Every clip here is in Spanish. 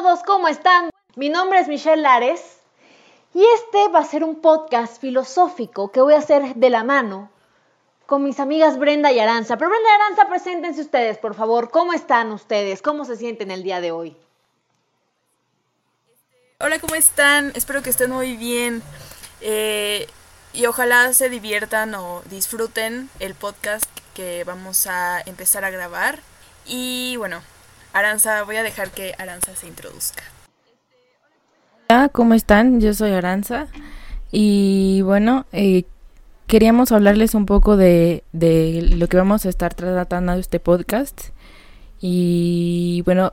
Todos, ¿cómo están? Mi nombre es Michelle Lares y este va a ser un podcast filosófico que voy a hacer de la mano con mis amigas Brenda y Aranza. Pero Brenda y Aranza, preséntense ustedes, por favor. ¿Cómo están ustedes? ¿Cómo se sienten el día de hoy? Hola, ¿cómo están? Espero que estén muy bien. Eh, y ojalá se diviertan o disfruten el podcast que vamos a empezar a grabar. Y bueno, Aranza, voy a dejar que Aranza se introduzca. Hola, ¿cómo están? Yo soy Aranza y bueno, eh, queríamos hablarles un poco de, de lo que vamos a estar tratando de este podcast y bueno,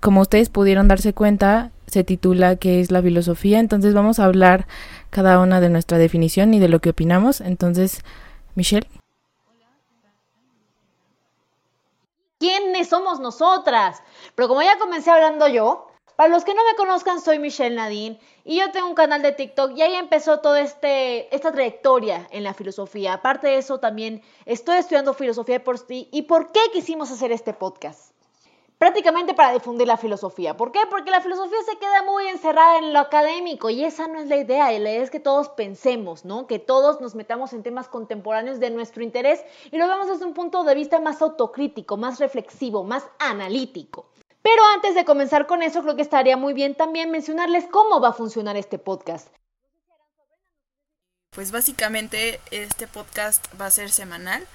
como ustedes pudieron darse cuenta, se titula ¿Qué es la filosofía? Entonces vamos a hablar cada una de nuestra definición y de lo que opinamos. Entonces, Michelle. ¿Quiénes somos nosotras? Pero como ya comencé hablando yo, para los que no me conozcan, soy Michelle Nadine y yo tengo un canal de TikTok y ahí empezó toda este, esta trayectoria en la filosofía. Aparte de eso, también estoy estudiando filosofía por sí. ¿Y por qué quisimos hacer este podcast? Prácticamente para difundir la filosofía. ¿Por qué? Porque la filosofía se queda muy encerrada en lo académico y esa no es la idea. La idea es que todos pensemos, ¿no? Que todos nos metamos en temas contemporáneos de nuestro interés y lo vemos desde un punto de vista más autocrítico, más reflexivo, más analítico. Pero antes de comenzar con eso, creo que estaría muy bien también mencionarles cómo va a funcionar este podcast. Pues básicamente este podcast va a ser semanal.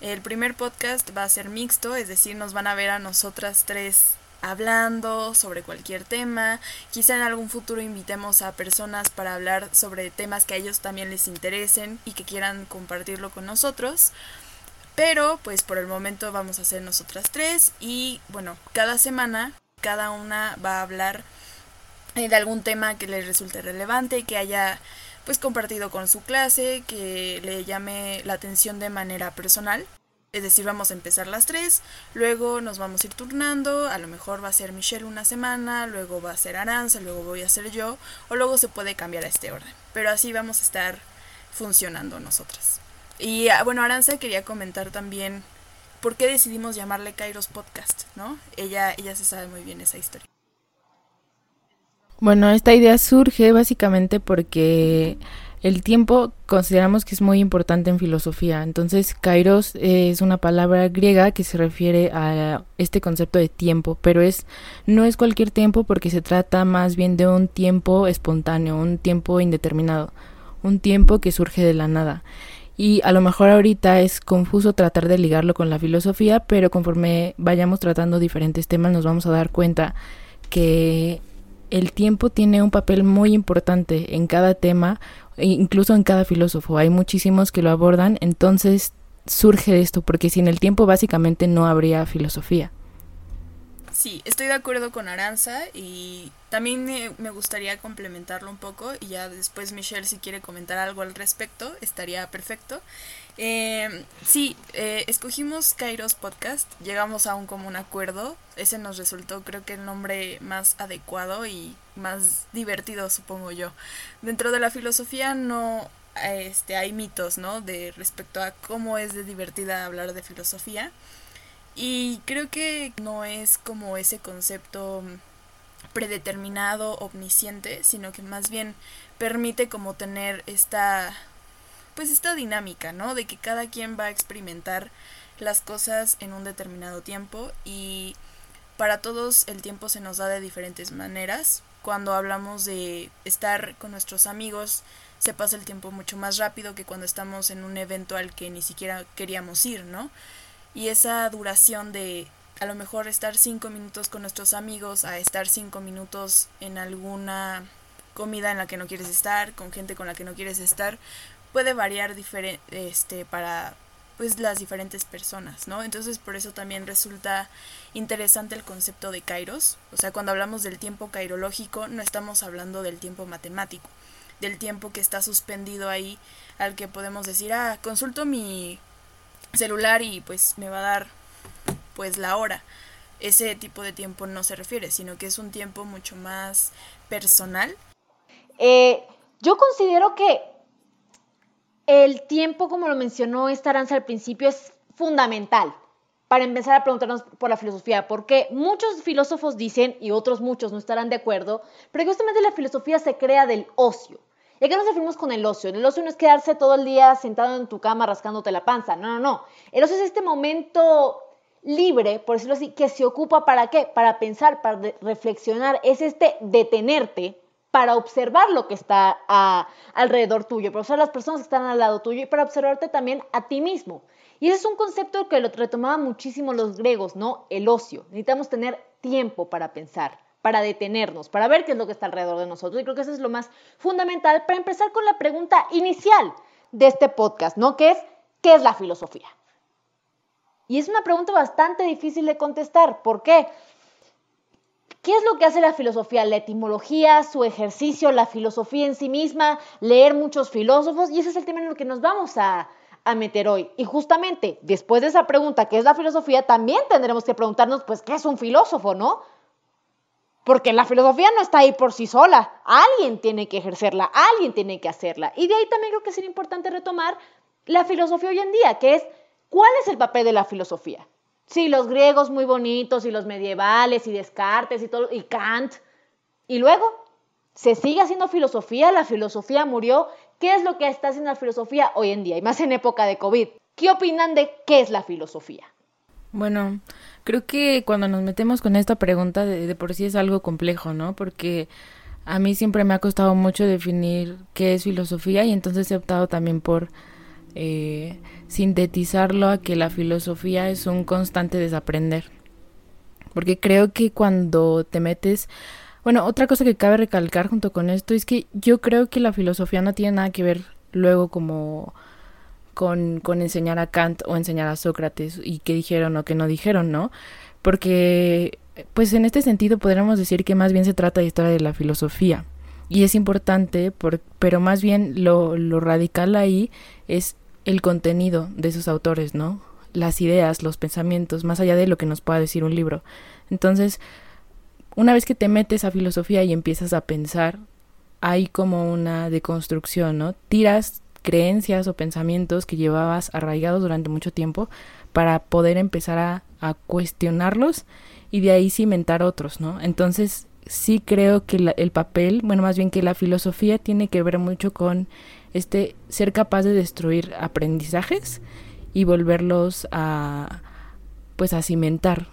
El primer podcast va a ser mixto, es decir, nos van a ver a nosotras tres hablando sobre cualquier tema. Quizá en algún futuro invitemos a personas para hablar sobre temas que a ellos también les interesen y que quieran compartirlo con nosotros. Pero pues por el momento vamos a ser nosotras tres y bueno, cada semana cada una va a hablar de algún tema que les resulte relevante y que haya pues compartido con su clase, que le llame la atención de manera personal. Es decir, vamos a empezar las tres, luego nos vamos a ir turnando, a lo mejor va a ser Michelle una semana, luego va a ser Aranza, luego voy a ser yo, o luego se puede cambiar a este orden. Pero así vamos a estar funcionando nosotras. Y ah, bueno, Aranza quería comentar también por qué decidimos llamarle Kairos Podcast, ¿no? Ella, ella se sabe muy bien esa historia. Bueno, esta idea surge básicamente porque el tiempo consideramos que es muy importante en filosofía. Entonces, kairos es una palabra griega que se refiere a este concepto de tiempo, pero es no es cualquier tiempo porque se trata más bien de un tiempo espontáneo, un tiempo indeterminado, un tiempo que surge de la nada. Y a lo mejor ahorita es confuso tratar de ligarlo con la filosofía, pero conforme vayamos tratando diferentes temas nos vamos a dar cuenta que el tiempo tiene un papel muy importante en cada tema, e incluso en cada filósofo. Hay muchísimos que lo abordan, entonces surge esto, porque sin el tiempo básicamente no habría filosofía. Sí, estoy de acuerdo con Aranza y también me gustaría complementarlo un poco y ya después Michelle si quiere comentar algo al respecto estaría perfecto. Eh, sí, escogimos Kairos Podcast, llegamos a un común acuerdo, ese nos resultó creo que el nombre más adecuado y más divertido supongo yo. Dentro de la filosofía no este, hay mitos, ¿no? De respecto a cómo es de divertida hablar de filosofía. Y creo que no es como ese concepto predeterminado, omnisciente, sino que más bien permite como tener esta pues esta dinámica, ¿no? De que cada quien va a experimentar las cosas en un determinado tiempo y para todos el tiempo se nos da de diferentes maneras. Cuando hablamos de estar con nuestros amigos, se pasa el tiempo mucho más rápido que cuando estamos en un evento al que ni siquiera queríamos ir, ¿no? Y esa duración de a lo mejor estar cinco minutos con nuestros amigos a estar cinco minutos en alguna comida en la que no quieres estar, con gente con la que no quieres estar, puede variar este, para pues las diferentes personas, ¿no? Entonces por eso también resulta interesante el concepto de kairos, o sea, cuando hablamos del tiempo kairológico no estamos hablando del tiempo matemático, del tiempo que está suspendido ahí al que podemos decir, ah, consulto mi celular y pues me va a dar pues la hora. Ese tipo de tiempo no se refiere, sino que es un tiempo mucho más personal. Eh, yo considero que el tiempo, como lo mencionó esta Aranza al principio, es fundamental. para empezar a preguntarnos por la filosofía, porque muchos filósofos dicen, y otros muchos no estarán de acuerdo, pero justamente la filosofía se crea del ocio. ¿Y a qué nos referimos con el ocio? El ocio no es quedarse todo el día sentado en tu cama rascándote la panza, no, no, no. El ocio es este momento libre, por decirlo así, que se ocupa para qué? Para pensar, para reflexionar, es este detenerte para observar lo que está alrededor tuyo, para observar las personas que están al lado tuyo y para observarte también a ti mismo. Y ese es un concepto que lo retomaban muchísimo los griegos, ¿no? El ocio. Necesitamos tener tiempo para pensar, para detenernos, para ver qué es lo que está alrededor de nosotros. Y creo que eso es lo más fundamental para empezar con la pregunta inicial de este podcast, ¿no? Que es, ¿qué es la filosofía? Y es una pregunta bastante difícil de contestar. ¿Por qué? ¿Qué es lo que hace la filosofía? La etimología, su ejercicio, la filosofía en sí misma, leer muchos filósofos, y ese es el tema en el que nos vamos a, a meter hoy. Y justamente después de esa pregunta, ¿qué es la filosofía? También tendremos que preguntarnos, pues, ¿qué es un filósofo, no? Porque la filosofía no está ahí por sí sola. Alguien tiene que ejercerla, alguien tiene que hacerla. Y de ahí también creo que sería importante retomar la filosofía hoy en día, que es, ¿cuál es el papel de la filosofía? Sí, los griegos muy bonitos y los medievales y Descartes y todo, y Kant. Y luego, ¿se sigue haciendo filosofía? ¿La filosofía murió? ¿Qué es lo que está haciendo la filosofía hoy en día y más en época de COVID? ¿Qué opinan de qué es la filosofía? Bueno, creo que cuando nos metemos con esta pregunta de, por sí es algo complejo, ¿no? Porque a mí siempre me ha costado mucho definir qué es filosofía y entonces he optado también por eh, sintetizarlo a que la filosofía es un constante desaprender. Porque creo que cuando te metes bueno, otra cosa que cabe recalcar junto con esto es que yo creo que la filosofía no tiene nada que ver luego como con, con enseñar a Kant o enseñar a Sócrates y qué dijeron o qué no dijeron, ¿no? Porque, pues en este sentido podríamos decir que más bien se trata de historia de la filosofía. Y es importante, por, pero más bien lo, lo radical ahí es el contenido de esos autores, ¿no? Las ideas, los pensamientos, más allá de lo que nos pueda decir un libro. Entonces, una vez que te metes a filosofía y empiezas a pensar, hay como una deconstrucción, ¿no? Tiras creencias o pensamientos que llevabas arraigados durante mucho tiempo para poder empezar a, cuestionarlos y de ahí cimentar otros, ¿no? Entonces sí creo que el papel, bueno, más bien que la filosofía tiene que ver mucho con este ser capaz de destruir aprendizajes y volverlos a pues a cimentar,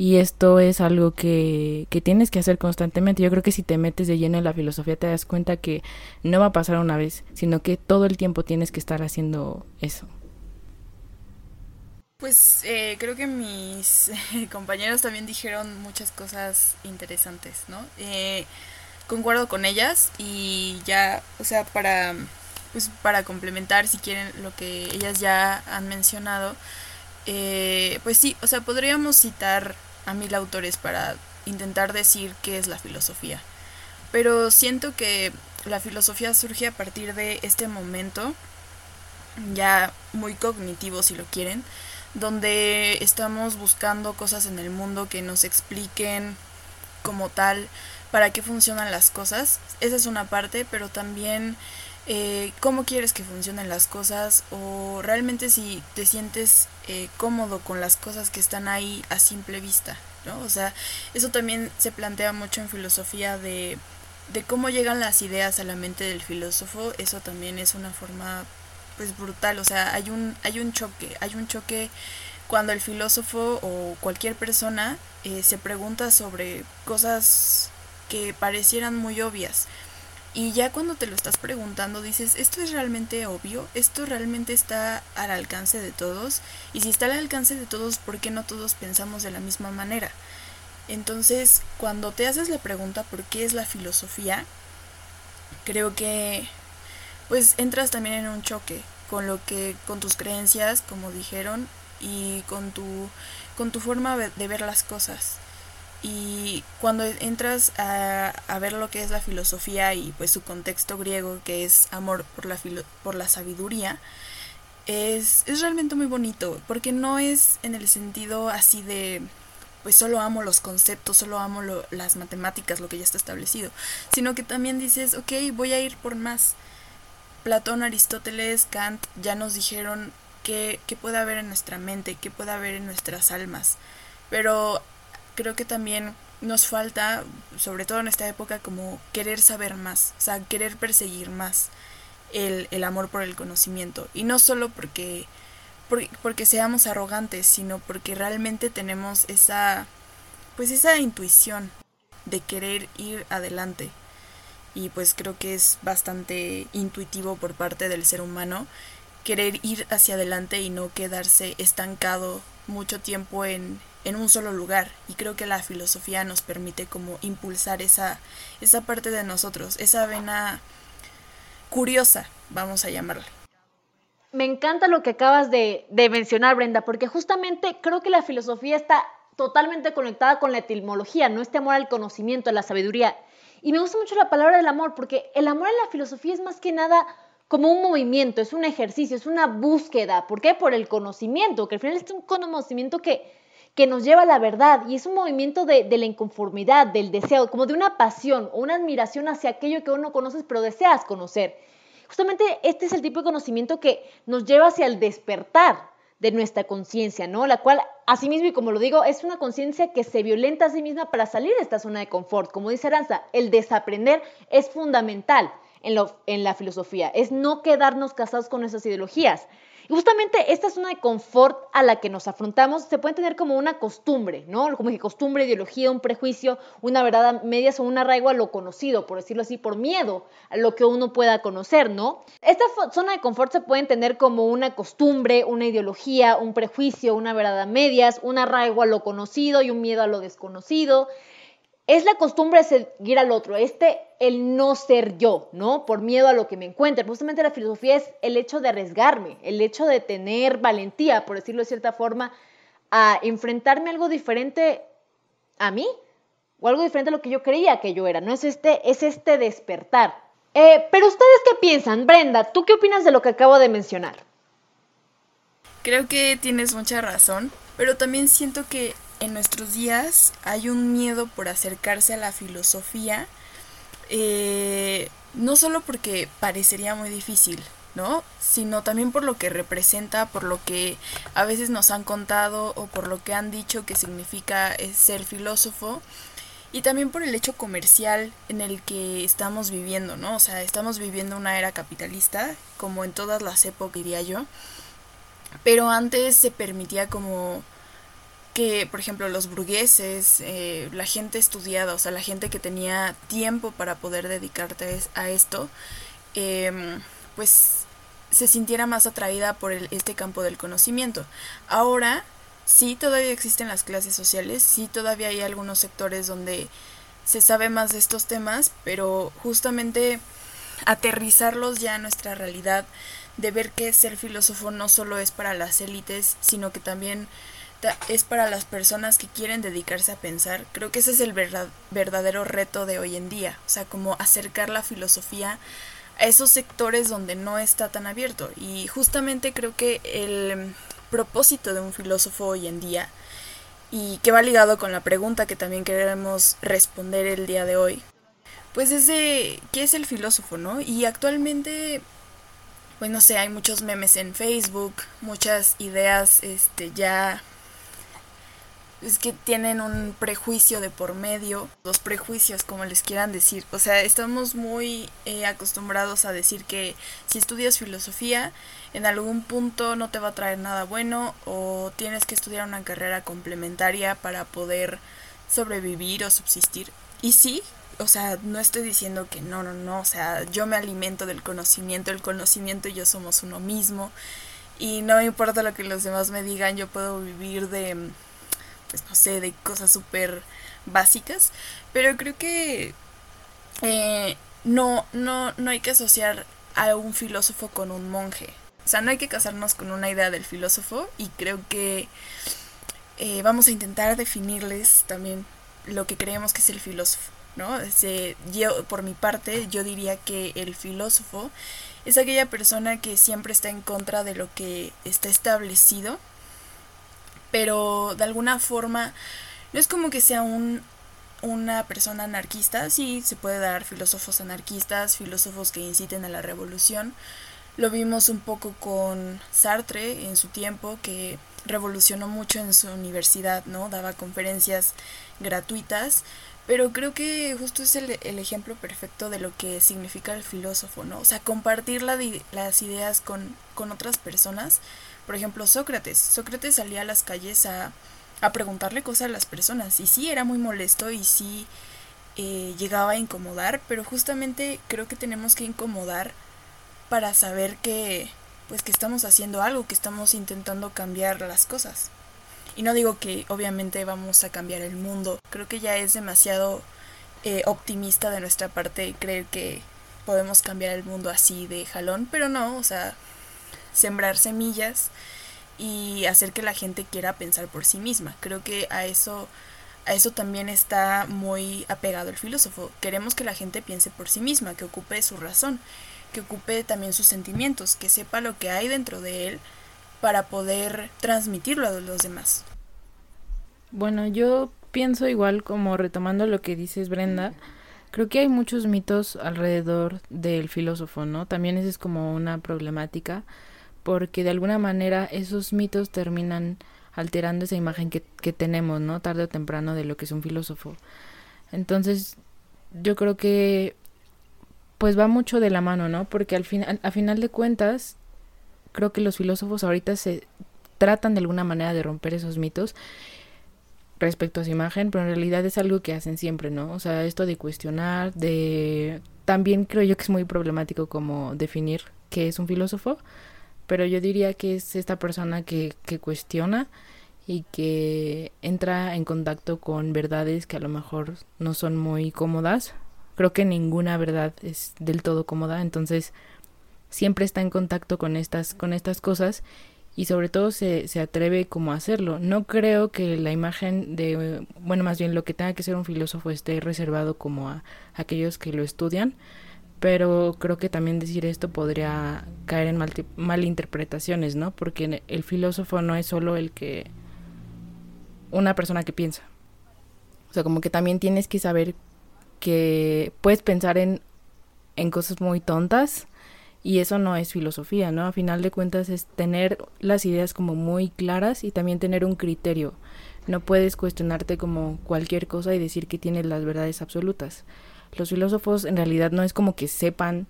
y esto es algo que, que, tienes que hacer constantemente. Yo creo que si te metes de lleno en la filosofía te das cuenta que no va a pasar una vez, sino que todo el tiempo tienes que estar haciendo eso. Pues eh, creo que mis compañeros también dijeron muchas cosas interesantes, ¿no? Eh, concuerdo con ellas y ya, o sea, para, pues, para complementar si quieren lo que ellas ya han mencionado, eh, pues sí, o sea, podríamos citar a mil autores para intentar decir qué es la filosofía. Pero siento que la filosofía surge a partir de este momento, ya muy cognitivo si lo quieren, donde estamos buscando cosas en el mundo que nos expliquen como tal para qué funcionan las cosas. Esa es una parte, pero también eh, cómo quieres que funcionen las cosas o realmente si te sientes eh, cómodo con las cosas que están ahí a simple vista, ¿no? O sea, eso también se plantea mucho en filosofía de, cómo llegan las ideas a la mente del filósofo, eso también es una forma pues brutal, o sea, hay un, hay un choque, hay un choque cuando el filósofo o cualquier persona eh, se pregunta sobre cosas que parecieran muy obvias, y ya cuando te lo estás preguntando dices, ¿esto es realmente obvio? ¿Esto realmente está al alcance de todos? Y si está al alcance de todos, ¿por qué no todos pensamos de la misma manera? Entonces, cuando te haces la pregunta ¿por qué es la filosofía? Creo que pues entras también en un choque con lo que con tus creencias, como dijeron, y con tu con tu forma de ver las cosas. Y cuando entras a, ver lo que es la filosofía y pues su contexto griego, que es amor por la, por la sabiduría, es, es realmente muy bonito, porque no es en el sentido así de, pues solo amo los conceptos, solo amo las matemáticas, lo que ya está establecido, sino que también dices, ok, voy a ir por más. Platón, Aristóteles, Kant ya nos dijeron qué, qué puede haber en nuestra mente, qué puede haber en nuestras almas. Pero creo que también nos falta, sobre todo en esta época, como querer saber más, o sea, querer perseguir más el, el amor por el conocimiento. Y no solo porque, porque, porque seamos arrogantes, sino porque realmente tenemos esa, pues esa intuición de querer ir adelante. Y pues creo que es bastante intuitivo por parte del ser humano querer ir hacia adelante y no quedarse estancado mucho tiempo en, en un solo lugar y creo que la filosofía nos permite como impulsar esa, esa parte de nosotros, esa vena curiosa, vamos a llamarle. Me encanta lo que acabas de, de mencionar, Brenda, porque justamente creo que la filosofía está totalmente conectada con la etimología, ¿no? Este amor al conocimiento, a la sabiduría. Y me gusta mucho la palabra del amor, porque el amor en la filosofía es más que nada como un movimiento, es un ejercicio, es una búsqueda. ¿Por qué? Por el conocimiento, que al final es un conocimiento que que nos lleva a la verdad y es un movimiento de, la inconformidad, del deseo, como de una pasión o una admiración hacia aquello que uno conoces pero deseas conocer. Justamente este es el tipo de conocimiento que nos lleva hacia el despertar de nuestra conciencia, ¿no? La cual, asimismo, y como lo digo, es una conciencia que se violenta a sí misma para salir de esta zona de confort. Como dice Aranza, el desaprender es fundamental en, la filosofía, es no quedarnos casados con esas ideologías, justamente esta zona de confort a la que nos afrontamos se puede tener como una costumbre, ¿no? Como que costumbre, ideología, un prejuicio, una verdad a medias o un arraigo a lo conocido, por decirlo así, por miedo a lo que uno pueda conocer, ¿no? Esta zona de confort se puede entender como una costumbre, una ideología, un prejuicio, una verdad a medias, un arraigo a lo conocido y un miedo a lo desconocido es la costumbre de seguir al otro, este el no ser yo, ¿no? Por miedo a lo que me encuentre. Justamente la filosofía es el hecho de arriesgarme, el hecho de tener valentía, por decirlo de cierta forma, a enfrentarme a algo diferente a mí o algo diferente a lo que yo creía que yo era, ¿no? Es este, es este despertar. Eh, pero ustedes qué piensan, Brenda, ¿tú qué opinas de lo que acabo de mencionar? Creo que tienes mucha razón, pero también siento que en nuestros días hay un miedo por acercarse a la filosofía, eh, no solo porque parecería muy difícil, ¿no? Sino también por lo que representa, por lo que a veces nos han contado o por lo que han dicho que significa eh, ser filósofo. Y también por el hecho comercial en el que estamos viviendo, ¿no? O sea, estamos viviendo una era capitalista, como en todas las épocas, diría yo. Pero antes se permitía como por ejemplo, los burgueses, eh, la gente estudiada, o sea, la gente que tenía tiempo para poder dedicarte a esto, em, pues se sintiera más atraída por este campo del conocimiento. Ahora, sí, todavía existen las clases sociales, sí, todavía hay algunos sectores donde se sabe más de estos temas, pero justamente aterrizarlos ya a nuestra realidad, de ver que ser filósofo no solo es para las élites, sino que también es para las personas que quieren dedicarse a pensar. Creo que ese es el verdadero reto de hoy en día, o sea, como acercar la filosofía a esos sectores donde no está tan abierto. Y justamente creo que el propósito de un filósofo hoy en día, y que va ligado con la pregunta que también queremos responder el día de hoy, pues es de qué es el filósofo, ¿no? Y actualmente pues no sé, hay muchos memes en Facebook, muchas ideas este ya es que tienen un prejuicio de por medio, los prejuicios como les quieran decir. O sea, estamos muy eh, acostumbrados a decir que si estudias filosofía, en algún punto no te va a traer nada bueno o tienes que estudiar una carrera complementaria para poder sobrevivir o subsistir. Y sí, o sea, no estoy diciendo que no, no, no, o sea, yo me alimento del conocimiento, el conocimiento y yo somos uno mismo. Y no importa lo que los demás me digan, yo puedo vivir de pues no sé, de cosas súper básicas, pero creo que eh, no, no, no hay que asociar a un filósofo con un monje. O sea, no hay que casarnos con una idea del filósofo y creo que eh, vamos a intentar definirles también lo que creemos que es el filósofo. ¿no? yo, por mi parte, yo diría que el filósofo es aquella persona que siempre está en contra de lo que está establecido pero de alguna forma no es como que sea un, una persona anarquista, sí, se puede dar filósofos anarquistas, filósofos que inciten a la revolución, Lo vimos un poco con Sartre en su tiempo, que revolucionó mucho en su universidad, ¿no? Daba conferencias gratuitas, pero creo que justo es el, ejemplo perfecto de lo que significa el filósofo, ¿no? O sea, compartir las ideas con, con otras personas. Por ejemplo, Sócrates. Sócrates salía a las calles a, a preguntarle cosas a las personas y sí era muy molesto y sí eh, llegaba a incomodar, pero justamente creo que tenemos que incomodar para saber que pues que estamos haciendo algo, que estamos intentando cambiar las cosas. Y no digo que obviamente vamos a cambiar el mundo, creo que ya es demasiado eh, optimista de nuestra parte creer que podemos cambiar el mundo así de jalón, pero no, o sea, sembrar semillas y hacer que la gente quiera pensar por sí misma. Creo que a eso a eso también está muy apegado el filósofo. Queremos que la gente piense por sí misma, que ocupe su razón, que ocupe también sus sentimientos, que sepa lo que hay dentro de él para poder transmitirlo a los demás. Bueno, yo pienso igual como retomando lo que dices Brenda, creo que hay muchos mitos alrededor del filósofo, ¿no? También esa es como una problemática porque de alguna manera esos mitos terminan alterando esa imagen que, que tenemos, ¿no? Tarde o temprano de lo que es un filósofo. Entonces, yo creo que pues va mucho de la mano, ¿no? Porque al final, a final de cuentas, creo que los filósofos ahorita se tratan de alguna manera de romper esos mitos respecto a su imagen, pero en realidad es algo que hacen siempre, ¿no? O sea, esto de cuestionar, de... También creo yo que es muy problemático como definir qué es un filósofo, pero yo diría que es esta persona que, que cuestiona y que entra en contacto con verdades que a lo mejor no son muy cómodas. Creo que ninguna verdad es del todo cómoda, entonces siempre está en contacto con estas, con estas cosas y sobre todo se, se atreve como a hacerlo. No creo que la imagen de, bueno, más bien lo que tenga que ser un filósofo esté reservado como a aquellos que lo estudian, pero creo que también decir esto podría caer en mal, malinterpretaciones, ¿no? Porque el filósofo no es solo el que una persona que piensa. O sea, como que también tienes que saber que puedes pensar en, en cosas muy tontas y eso no es filosofía, ¿no? A final de cuentas es tener las ideas como muy claras y también tener un criterio. No puedes cuestionarte como cualquier cosa y decir que tienes las verdades absolutas los filósofos en realidad no es como que sepan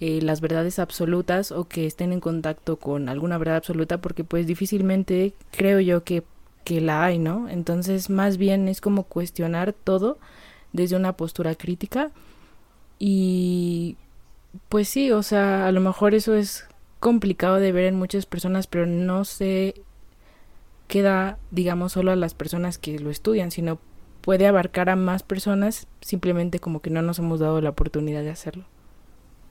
eh, las verdades absolutas o que estén en contacto con alguna verdad absoluta porque pues difícilmente creo yo que, que la hay, ¿no? Entonces más bien es como cuestionar todo desde una postura crítica y pues sí, o sea, a lo mejor eso es complicado de ver en muchas personas, pero no se queda, digamos, solo a las personas que lo estudian, sino puede abarcar a más personas, simplemente como que no nos hemos dado la oportunidad de hacerlo.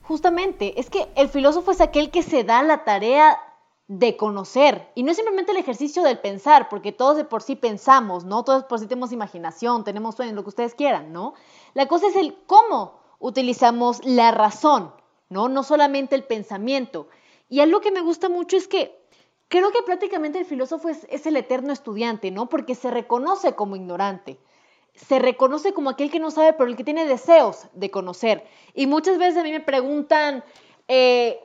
Justamente, es que el filósofo es aquel que se da la tarea de conocer y no es simplemente el ejercicio del pensar, porque todos de por sí pensamos, ¿no? Todos por sí tenemos imaginación, tenemos sueños, lo que ustedes quieran, ¿no? La cosa es el cómo utilizamos la razón, ¿no? No solamente el pensamiento. Y algo que me gusta mucho es que creo que prácticamente el filósofo es, es el eterno estudiante, ¿no? Porque se reconoce como ignorante se reconoce como aquel que no sabe, pero el que tiene deseos de conocer. Y muchas veces a mí me preguntan, eh,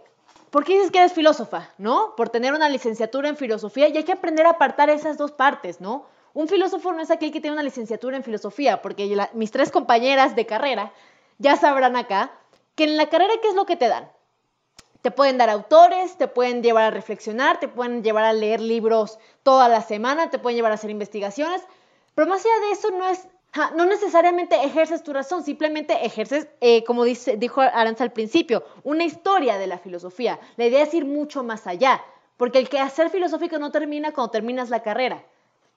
¿por qué dices que eres filósofa? ¿No? Por tener una licenciatura en filosofía y hay que aprender a apartar esas dos partes, ¿no? Un filósofo no es aquel que tiene una licenciatura en filosofía, porque mis tres compañeras de carrera ya sabrán acá que en la carrera, ¿qué es lo que te dan? Te pueden dar autores, te pueden llevar a reflexionar, te pueden llevar a leer libros toda la semana, te pueden llevar a hacer investigaciones, pero más allá de eso no es no necesariamente ejerces tu razón, simplemente ejerces, eh, como dijo Aranza al principio, una historia de la filosofía. La idea es ir mucho más allá, porque el quehacer filosófico no termina cuando terminas la carrera.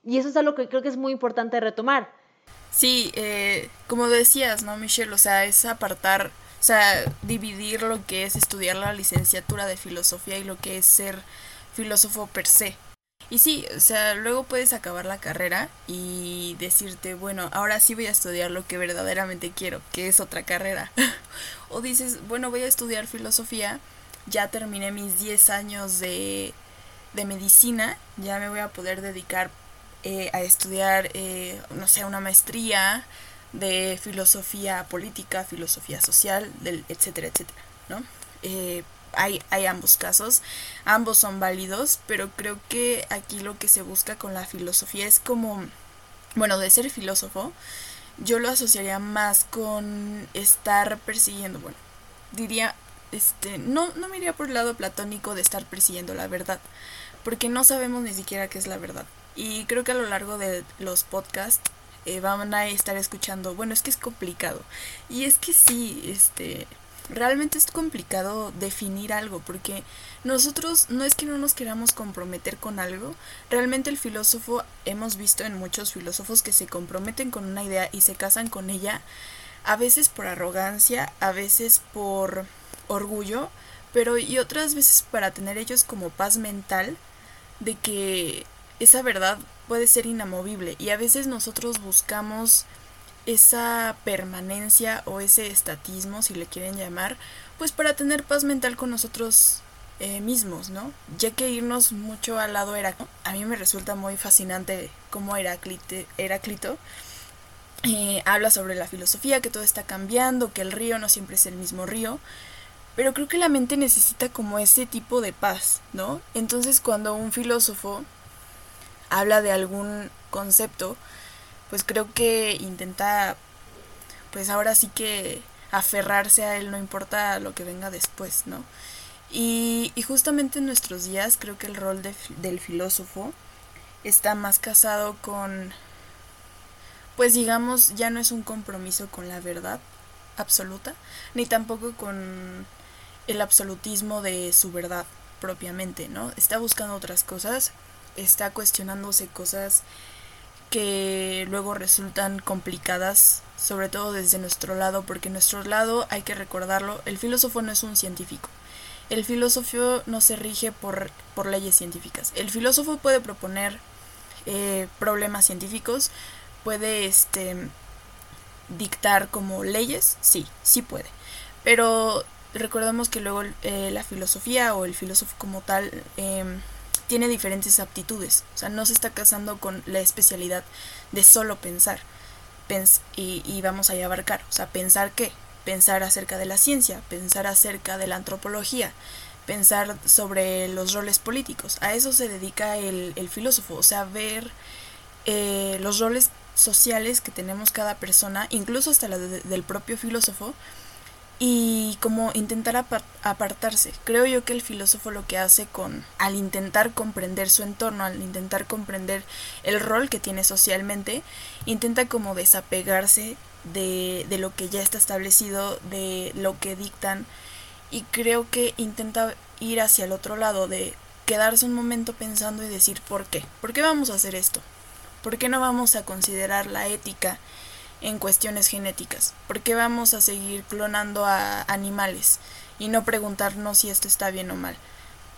Y eso es algo que creo que es muy importante retomar. Sí, eh, como decías, ¿no, Michelle? O sea, es apartar, o sea, dividir lo que es estudiar la licenciatura de filosofía y lo que es ser filósofo per se. Y sí, o sea, luego puedes acabar la carrera y decirte, bueno, ahora sí voy a estudiar lo que verdaderamente quiero, que es otra carrera. o dices, bueno, voy a estudiar filosofía, ya terminé mis 10 años de, de medicina, ya me voy a poder dedicar eh, a estudiar, eh, no sé, una maestría de filosofía política, filosofía social, del, etcétera, etcétera, ¿no? Eh, hay, hay ambos casos, ambos son válidos, pero creo que aquí lo que se busca con la filosofía es como, bueno, de ser filósofo, yo lo asociaría más con estar persiguiendo, bueno, diría, este, no, no me iría por el lado platónico de estar persiguiendo la verdad, porque no sabemos ni siquiera qué es la verdad. Y creo que a lo largo de los podcasts eh, van a estar escuchando, bueno, es que es complicado. Y es que sí, este, realmente es complicado definir algo, porque nosotros no es que no nos queramos comprometer con algo, realmente el filósofo, hemos visto en muchos filósofos que se comprometen con una idea y se casan con ella, a veces por arrogancia, a veces por orgullo, pero y otras veces para tener ellos como paz mental de que esa verdad puede ser inamovible. Y a veces nosotros buscamos esa permanencia o ese estatismo, si le quieren llamar, pues para tener paz mental con nosotros eh, mismos, ¿no? Ya que irnos mucho al lado Heráclito, a mí me resulta muy fascinante cómo Heráclito eh, habla sobre la filosofía, que todo está cambiando, que el río no siempre es el mismo río, pero creo que la mente necesita como ese tipo de paz, ¿no? Entonces cuando un filósofo habla de algún concepto, pues creo que intenta, pues ahora sí que aferrarse a él, no importa lo que venga después, ¿no? Y, y justamente en nuestros días creo que el rol del filósofo está más casado con, pues digamos, ya no es un compromiso con la verdad absoluta, ni tampoco con el absolutismo de su verdad propiamente, ¿no? Está buscando otras cosas está cuestionándose cosas que luego resultan complicadas, sobre todo desde nuestro lado, porque nuestro lado, hay que recordarlo, el filósofo no es un científico. El filósofo no se rige por, por leyes científicas. El filósofo puede proponer eh, problemas científicos, puede este, dictar como leyes, sí, sí puede. Pero recordemos que luego eh, la filosofía o el filósofo como tal em, tiene diferentes aptitudes. O sea, no se está casando con la especialidad de solo pensar. y, y vamos a abarcar. O sea, pensar qué? Pensar acerca de la ciencia, pensar acerca de la antropología, pensar sobre los roles políticos. A eso se dedica el, el filósofo. O sea, ver eh, los roles sociales que tenemos cada persona, incluso hasta la del propio filósofo, y como intentar apartarse. Creo yo que el filósofo lo que hace con al intentar comprender su entorno, al intentar comprender el rol que tiene socialmente, intenta como desapegarse de, de lo que ya está establecido, de lo que dictan y creo que intenta ir hacia el otro lado de quedarse un momento pensando y decir ¿por qué? ¿Por qué vamos a hacer esto? ¿Por qué no vamos a considerar la ética en cuestiones genéticas? ¿Por qué vamos a seguir clonando a animales y no preguntarnos si esto está bien o mal?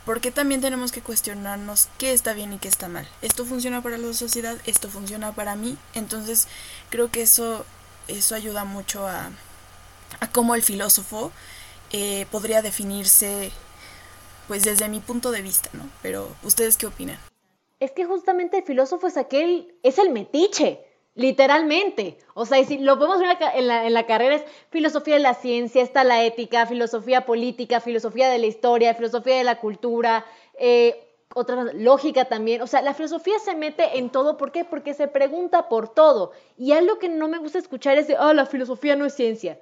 Porque también tenemos que cuestionarnos qué está bien y qué está mal. Esto funciona para la sociedad, esto funciona para mí. Entonces creo que eso, eso ayuda mucho a, cómo el filósofo eh, podría definirse, pues desde mi punto de vista, ¿no? Pero ustedes qué opinan? Es que justamente el filósofo es aquel, es el metiche Literalmente. O sea, si lo podemos ver en la, en la, carrera es filosofía de la ciencia, está la ética, filosofía política, filosofía de la historia, filosofía de la cultura, eh, otra lógica también. O sea, la filosofía se mete en todo. ¿Por qué? Porque se pregunta por todo. Y algo que no me gusta escuchar es de, oh, la filosofía no es ciencia.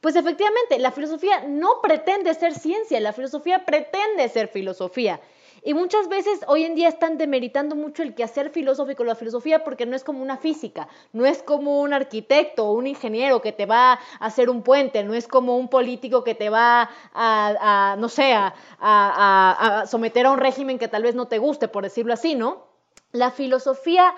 Pues efectivamente, la filosofía no pretende ser ciencia, la filosofía pretende ser filosofía. Y muchas veces hoy en día están demeritando mucho el quehacer filosófico, la filosofía, porque no es como una física, no es como un arquitecto o un ingeniero que te va a hacer un puente, no es como un político que te va a, no sé, a, a someter a un régimen que tal vez no te guste, por decirlo así, ¿no? La filosofía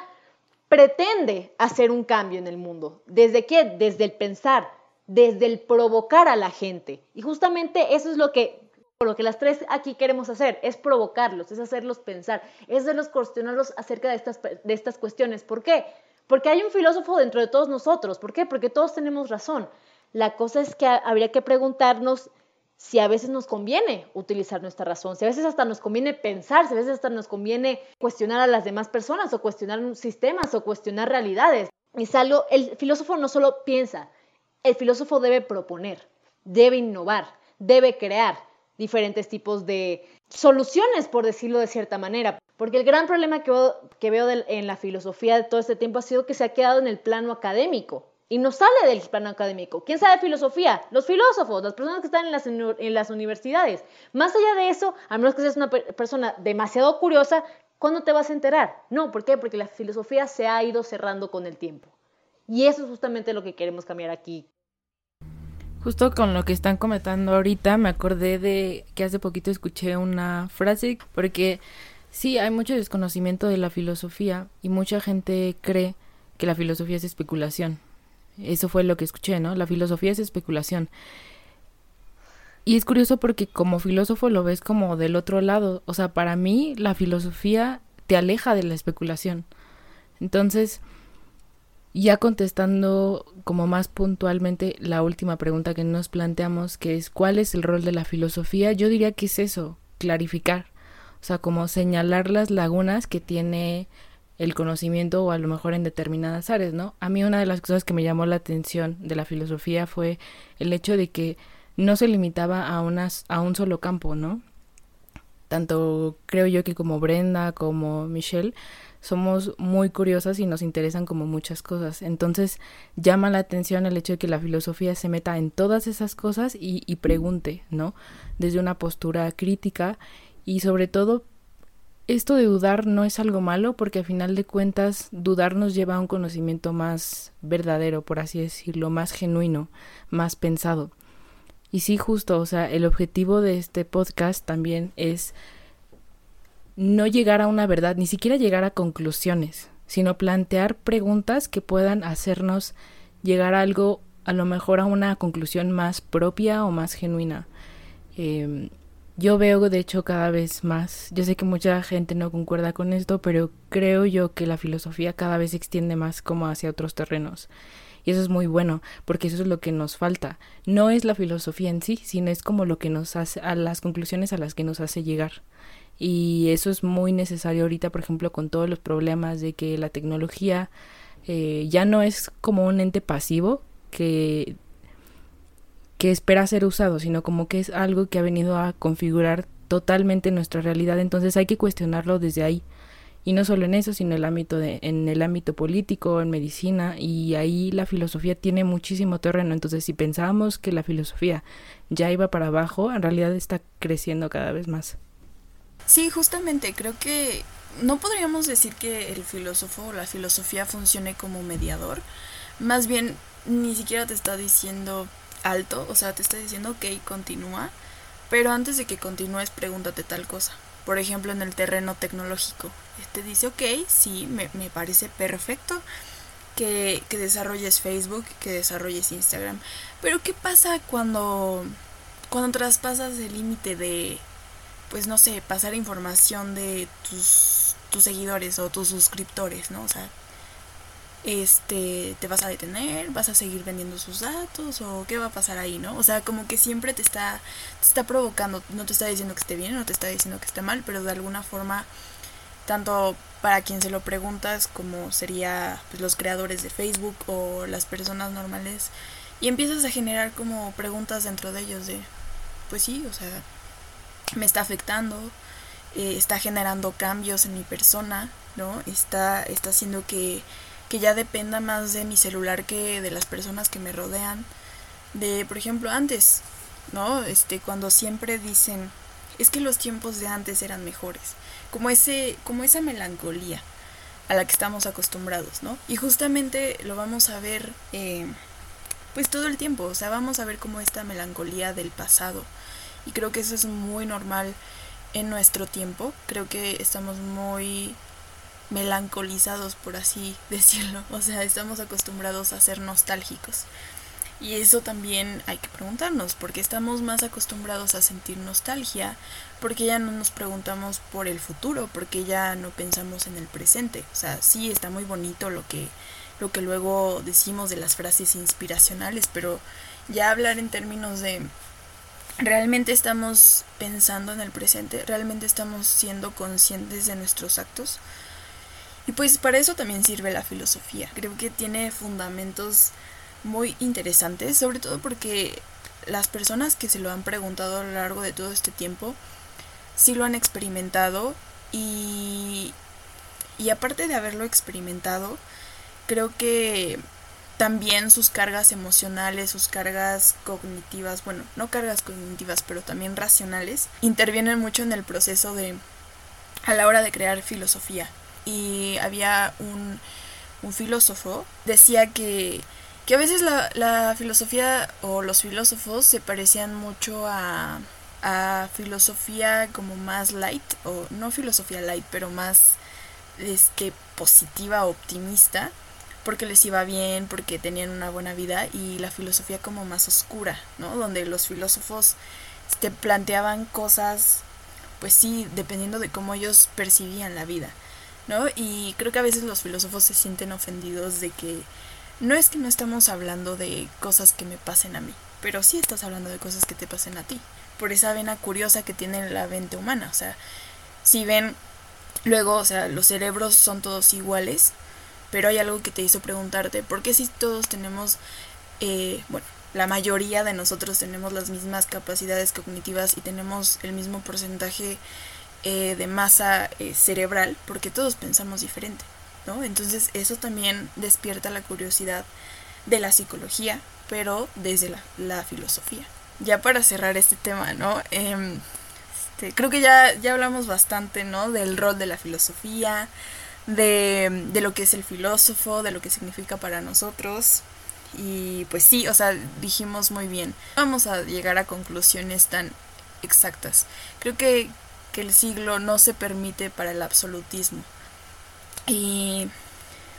pretende hacer un cambio en el mundo. ¿Desde qué? Desde el pensar, desde el provocar a la gente. Y justamente eso es lo que lo que las tres aquí queremos hacer es provocarlos, es hacerlos pensar, es hacerlos cuestionarlos acerca de estas, de estas cuestiones. ¿Por qué? Porque hay un filósofo dentro de todos nosotros. ¿Por qué? Porque todos tenemos razón. La cosa es que habría que preguntarnos si a veces nos conviene utilizar nuestra razón, si a veces hasta nos conviene pensar, si a veces hasta nos conviene cuestionar a las demás personas o cuestionar sistemas o cuestionar realidades. Es algo, el filósofo no solo piensa, el filósofo debe proponer, debe innovar, debe crear, diferentes tipos de soluciones, por decirlo de cierta manera. Porque el gran problema que veo, en la filosofía de todo este tiempo ha sido que se ha quedado en el plano académico y no sale del plano académico. ¿Quién sabe filosofía? Los filósofos, las personas que están en las, en las universidades. Más allá de eso, a menos que seas una persona demasiado curiosa, ¿cuándo te vas a enterar? No, ¿por qué? Porque la filosofía se ha ido cerrando con el tiempo. Y eso es justamente lo que queremos cambiar aquí. Justo con lo que están comentando ahorita, me acordé de que hace poquito escuché una frase, porque sí, hay mucho desconocimiento de la filosofía y mucha gente cree que la filosofía es especulación. Eso fue lo que escuché, ¿no? La filosofía es especulación. Y es curioso porque como filósofo lo ves como del otro lado. O sea, para mí la filosofía te aleja de la especulación. Entonces, ya contestando como más puntualmente la última pregunta que nos planteamos, que es ¿cuál es el rol de la filosofía? Yo diría que es eso, clarificar. O sea, como señalar las lagunas que tiene el conocimiento o a lo mejor en determinadas áreas, ¿no? A mí una de las cosas que me llamó la atención de la filosofía fue el hecho de que no se limitaba a, unas, a un solo campo, ¿no? Tanto creo yo que como Brenda, como Michelle, somos muy curiosas y nos interesan como muchas cosas. Entonces llama la atención el hecho de que la filosofía se meta en todas esas cosas y, y pregunte, ¿no? Desde una postura crítica y sobre todo esto de dudar no es algo malo porque a final de cuentas dudar nos lleva a un conocimiento más verdadero, por así decirlo, más genuino, más pensado. Y sí, justo, o sea, el objetivo de este podcast también es no llegar a una verdad, ni siquiera llegar a conclusiones, sino plantear preguntas que puedan hacernos llegar a algo, a lo mejor a una conclusión más propia o más genuina. Eh, yo veo, de hecho, cada vez más, yo sé que mucha gente no concuerda con esto, pero creo yo que la filosofía cada vez se extiende más como hacia otros terrenos. Y eso es muy bueno, porque eso es lo que nos falta. No es la filosofía en sí, sino es como lo que nos hace, a las conclusiones a las que nos hace llegar. Y eso es muy necesario ahorita, por ejemplo, con todos los problemas de que la tecnología eh, ya no es como un ente pasivo que que espera ser usado, sino como que es algo que ha venido a configurar totalmente nuestra realidad. Entonces hay que cuestionarlo desde ahí. Y no solo en eso, sino el ámbito de, en el ámbito político, en medicina, y ahí la filosofía tiene muchísimo terreno. Entonces, si pensábamos que la filosofía ya iba para abajo, en realidad está creciendo cada vez más. Sí, justamente, creo que no podríamos decir que el filósofo o la filosofía funcione como mediador. Más bien, ni siquiera te está diciendo alto, o sea, te está diciendo, ok, continúa, pero antes de que continúes, pregúntate tal cosa. Por ejemplo, en el terreno tecnológico, te dice, ok, sí, me, me parece perfecto que, que desarrolles Facebook, que desarrolles Instagram, pero ¿qué pasa cuando, cuando traspasas el límite de, pues no sé, pasar información de tus, tus seguidores o tus suscriptores, ¿no? O sea, este, te vas a detener, vas a seguir vendiendo sus datos o qué va a pasar ahí, ¿no? O sea, como que siempre te está, te está provocando, no te está diciendo que esté bien, no te está diciendo que esté mal, pero de alguna forma, tanto para quien se lo preguntas como sería pues, los creadores de Facebook o las personas normales, y empiezas a generar como preguntas dentro de ellos de, pues sí, o sea, me está afectando, eh, está generando cambios en mi persona, ¿no? Está, está haciendo que que ya dependa más de mi celular que de las personas que me rodean. De, por ejemplo, antes, ¿no? Este, cuando siempre dicen, es que los tiempos de antes eran mejores. Como ese, como esa melancolía a la que estamos acostumbrados, ¿no? Y justamente lo vamos a ver, eh, pues todo el tiempo, o sea, vamos a ver como esta melancolía del pasado. Y creo que eso es muy normal en nuestro tiempo. Creo que estamos muy melancolizados, por así decirlo. O sea, estamos acostumbrados a ser nostálgicos. Y eso también hay que preguntarnos, porque estamos más acostumbrados a sentir nostalgia, porque ya no nos preguntamos por el futuro, porque ya no pensamos en el presente. O sea, sí está muy bonito lo que lo que luego decimos de las frases inspiracionales, pero ya hablar en términos de realmente estamos pensando en el presente, realmente estamos siendo conscientes de nuestros actos. Y pues para eso también sirve la filosofía. Creo que tiene fundamentos muy interesantes, sobre todo porque las personas que se lo han preguntado a lo largo de todo este tiempo sí lo han experimentado y, y aparte de haberlo experimentado, creo que también sus cargas emocionales, sus cargas cognitivas, bueno, no cargas cognitivas, pero también racionales, intervienen mucho en el proceso de, a la hora de crear filosofía. Y había un, un filósofo, decía que, que a veces la, la filosofía o los filósofos se parecían mucho a, a filosofía como más light, o no filosofía light, pero más este, positiva, optimista, porque les iba bien, porque tenían una buena vida, y la filosofía como más oscura, ¿no? Donde los filósofos te planteaban cosas, pues sí, dependiendo de cómo ellos percibían la vida, ¿no? Y creo que a veces los filósofos se sienten ofendidos de que no es que no estamos hablando de cosas que me pasen a mí, pero sí estás hablando de cosas que te pasen a ti, por esa vena curiosa que tiene la mente humana, o sea, si ven luego, o sea, los cerebros son todos iguales, pero hay algo que te hizo preguntarte, ¿por qué si todos tenemos, eh, bueno, la mayoría de nosotros tenemos las mismas capacidades cognitivas y tenemos el mismo porcentaje eh, de masa eh, cerebral, porque todos pensamos diferente, ¿no? Entonces eso también despierta la curiosidad de la psicología, pero desde la, filosofía. Ya para cerrar este tema, ¿no? Em, este, creo que ya, ya hablamos bastante, ¿no? Del rol de la filosofía, de, de lo que es el filósofo, de lo que significa para nosotros. Y pues sí, o sea, dijimos muy bien. Vamos a llegar a conclusiones tan exactas. Creo que, que el siglo no se permite para el absolutismo. Y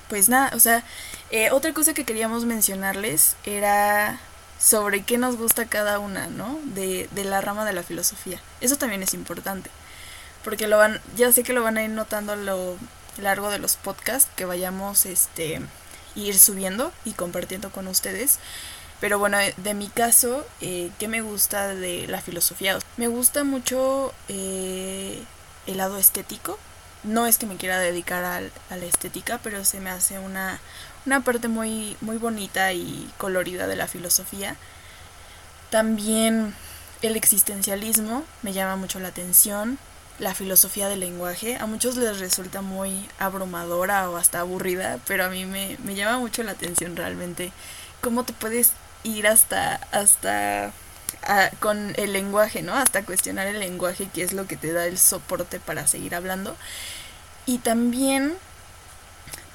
pues nada, o sea, eh, otra cosa que queríamos mencionarles era sobre qué nos gusta cada una, ¿no? De, de la rama de la filosofía. Eso también es importante. Porque lo van, ya sé que lo van a ir notando lo largo de los podcasts que vayamos este ir subiendo y compartiendo con ustedes. Pero bueno, de mi caso, eh, ¿qué me gusta de la filosofía? Me gusta mucho eh, el lado estético. No es que me quiera dedicar a, a la estética, pero se me hace una, una parte muy, muy bonita y colorida de la filosofía. También el existencialismo me llama mucho la atención la filosofía del lenguaje. A muchos les resulta muy abrumadora o hasta aburrida, pero a mí me, llama mucho la atención realmente cómo te puedes ir hasta, hasta con el lenguaje, ¿no? Hasta cuestionar el lenguaje, que es lo que te da el soporte para seguir hablando. Y también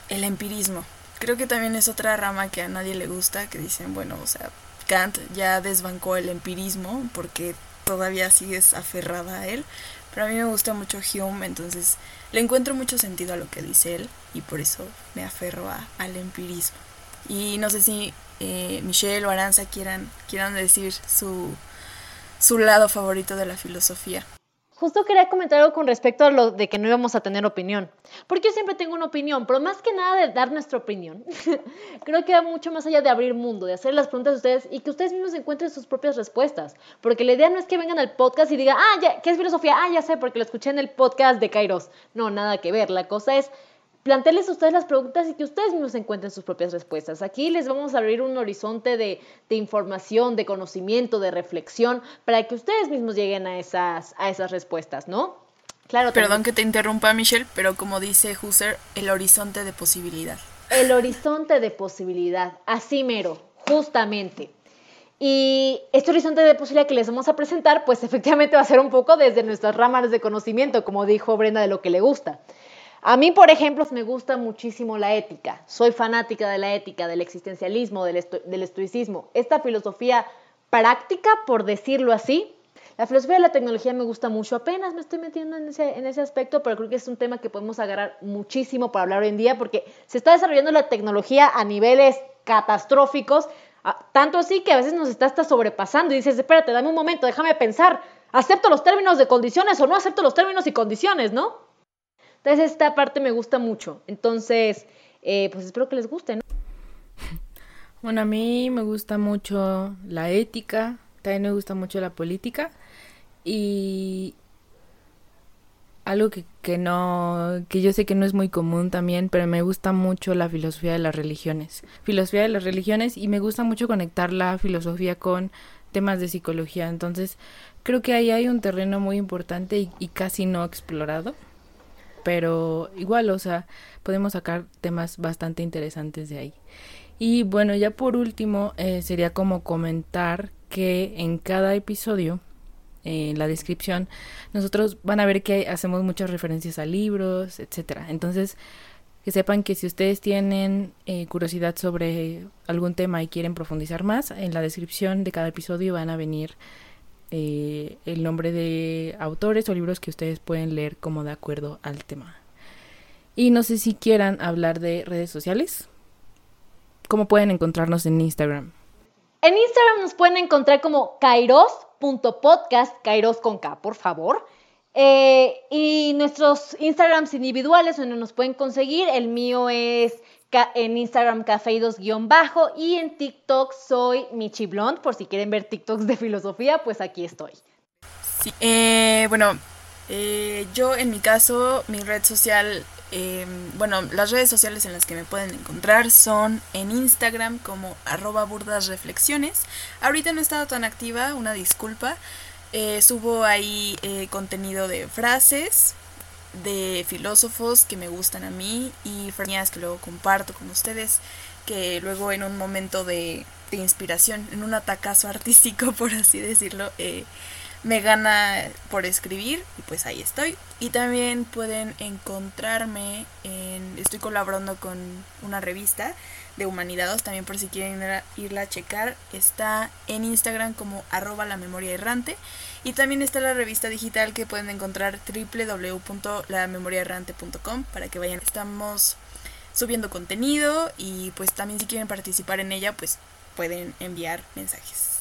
el empirismo. Creo que también es otra rama que a nadie le gusta, que dicen, bueno, o sea, Kant ya desbancó el empirismo porque todavía sigues aferrada a él, pero a mí me gusta mucho Hume, entonces le encuentro mucho sentido a lo que dice él y por eso me aferro a, al empirismo. Y no sé si eh, Michelle o Aranza quieran, quieran decir su, su lado favorito de la filosofía. Justo quería comentar algo con respecto a lo de que no íbamos a tener opinión. Porque yo siempre tengo una opinión, pero más que nada de dar nuestra opinión, creo que va mucho más allá de abrir mundo, de hacer las preguntas a ustedes y que ustedes mismos encuentren sus propias respuestas. Porque la idea no es que vengan al podcast y digan, ah, ya, ¿qué es filosofía? Ah, ya sé, porque lo escuché en el podcast de Kairos. No, nada que ver. La cosa es plantearles a ustedes las preguntas y que ustedes mismos encuentren sus propias respuestas. Aquí les vamos a abrir un horizonte de, información, de conocimiento, de reflexión, para que ustedes mismos lleguen a esas, a esas respuestas, ¿no? Claro. Perdón que te interrumpa, Michelle, pero como dice Husserl, el horizonte de posibilidad. El horizonte de posibilidad, así mero, justamente. Y este horizonte de posibilidad que les vamos a presentar, pues efectivamente va a ser un poco desde nuestras ramas de conocimiento, como dijo Brenda, de lo que le gusta. A mí, por ejemplo, me gusta muchísimo la ética. Soy fanática de la ética, del existencialismo, del, estoicismo. Esta filosofía práctica, por decirlo así. La filosofía de la tecnología me gusta mucho. Apenas me estoy metiendo en ese, aspecto, pero creo que es un tema que podemos agarrar muchísimo para hablar hoy en día porque se está desarrollando la tecnología a niveles catastróficos. Tanto así que a veces nos está hasta sobrepasando y dices, espérate, dame un momento, déjame pensar. ¿Acepto los términos de condiciones o no acepto los términos y condiciones, no? Entonces esta parte me gusta mucho. Entonces, eh, pues espero que les guste. ¿no? Bueno, a mí me gusta mucho la ética, también me gusta mucho la política y algo que, que no, que yo sé que no es muy común también, pero me gusta mucho la filosofía de las religiones. Filosofía de las religiones y me gusta mucho conectar la filosofía con temas de psicología. Entonces, creo que ahí hay un terreno muy importante y, casi no explorado. Pero igual, o sea, podemos sacar temas bastante interesantes de ahí. Y bueno, ya por último, eh, sería como comentar que en cada episodio, en la descripción, nosotros van a ver que hacemos muchas referencias a libros, etcétera. Entonces, que sepan que si ustedes tienen eh, curiosidad sobre algún tema y quieren profundizar más, en la descripción de cada episodio van a venir eh, el nombre de autores o libros que ustedes pueden leer como de acuerdo al tema. Y no sé si quieran hablar de redes sociales. ¿Cómo pueden encontrarnos en Instagram? En Instagram nos pueden encontrar como kairos.podcast, kairos con K, por favor. Eh, y nuestros Instagrams individuales donde nos pueden conseguir, el mío es en Instagram cafeidos-bajo y en TikTok soy Michi Blond, por si quieren ver TikToks de filosofía, pues aquí estoy. Sí, eh, bueno, eh, yo en mi caso, mi red social, bueno, las redes sociales en las que me pueden encontrar son en Instagram como arroba burdas reflexiones. Ahorita no he estado tan activa, una disculpa. Eh, subo ahí contenido de frases de filósofos que me gustan a mí y frases que luego comparto con ustedes que luego en un momento de, inspiración, en un atacazo artístico por así decirlo, eh, me gana por escribir y pues ahí estoy. Y también pueden encontrarme en, estoy colaborando con una revista de humanidades, también por si quieren irla a checar, está en Instagram como arroba la memoria errante y también está la revista digital que pueden encontrar www.lamemoriaerrante.com para que vayan. Estamos subiendo contenido y pues también si quieren participar en ella pues pueden enviar mensajes.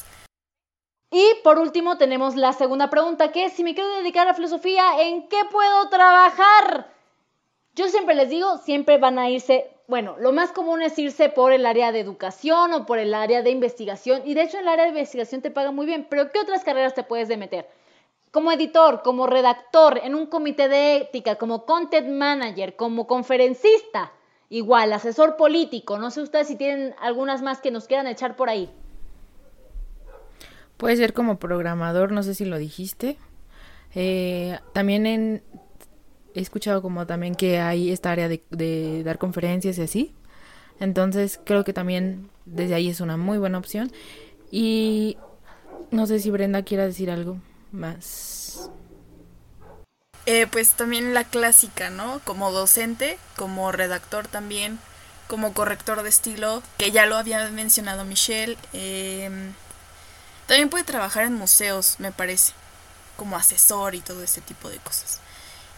Y por último tenemos la segunda pregunta que es si me quiero dedicar a filosofía, ¿en qué puedo trabajar? Yo siempre les digo, siempre van a irse bueno, lo más común es irse por el área de educación o por el área de investigación. Y de hecho el área de investigación te paga muy bien. Pero ¿qué otras carreras te puedes meter? Como editor, como redactor, en un comité de ética, como content manager, como conferencista. Igual, asesor político. No sé ustedes si tienen algunas más que nos quieran echar por ahí. Puede ser como programador, no sé si lo dijiste. Eh, también en he escuchado como también que hay esta área de, dar conferencias y así. Entonces creo que también desde ahí es una muy buena opción. Y no sé si Brenda quiera decir algo más. Eh, pues también la clásica, ¿no? Como docente, como redactor también, como corrector de estilo, que ya lo había mencionado Michelle. Em, también puede trabajar en museos, me parece, como asesor y todo ese tipo de cosas.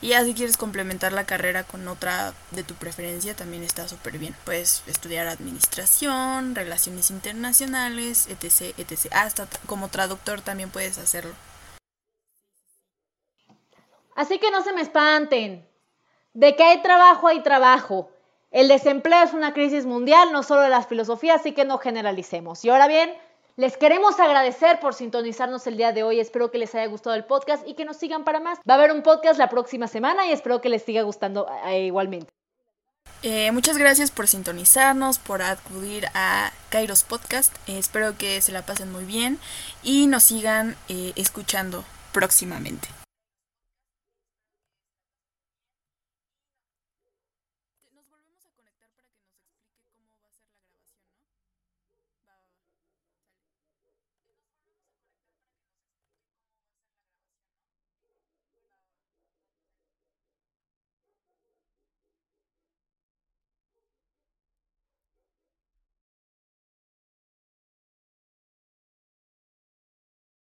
Y ya si quieres complementar la carrera con otra de tu preferencia, también está súper bien. Puedes estudiar administración, relaciones internacionales, etc, etc. Hasta como traductor también puedes hacerlo. Así que no se me espanten. De que hay trabajo, hay trabajo. El desempleo es una crisis mundial, no solo de las filosofías, así que no generalicemos. Y ahora bien, les queremos agradecer por sintonizarnos el día de hoy. Espero que les haya gustado el podcast y que nos sigan para más. Va a haber un podcast la próxima semana y espero que les siga gustando eh, igualmente. Eh, muchas gracias por sintonizarnos, por acudir a Kairos Podcast. Eh, espero que se la pasen muy bien y nos sigan escuchando próximamente.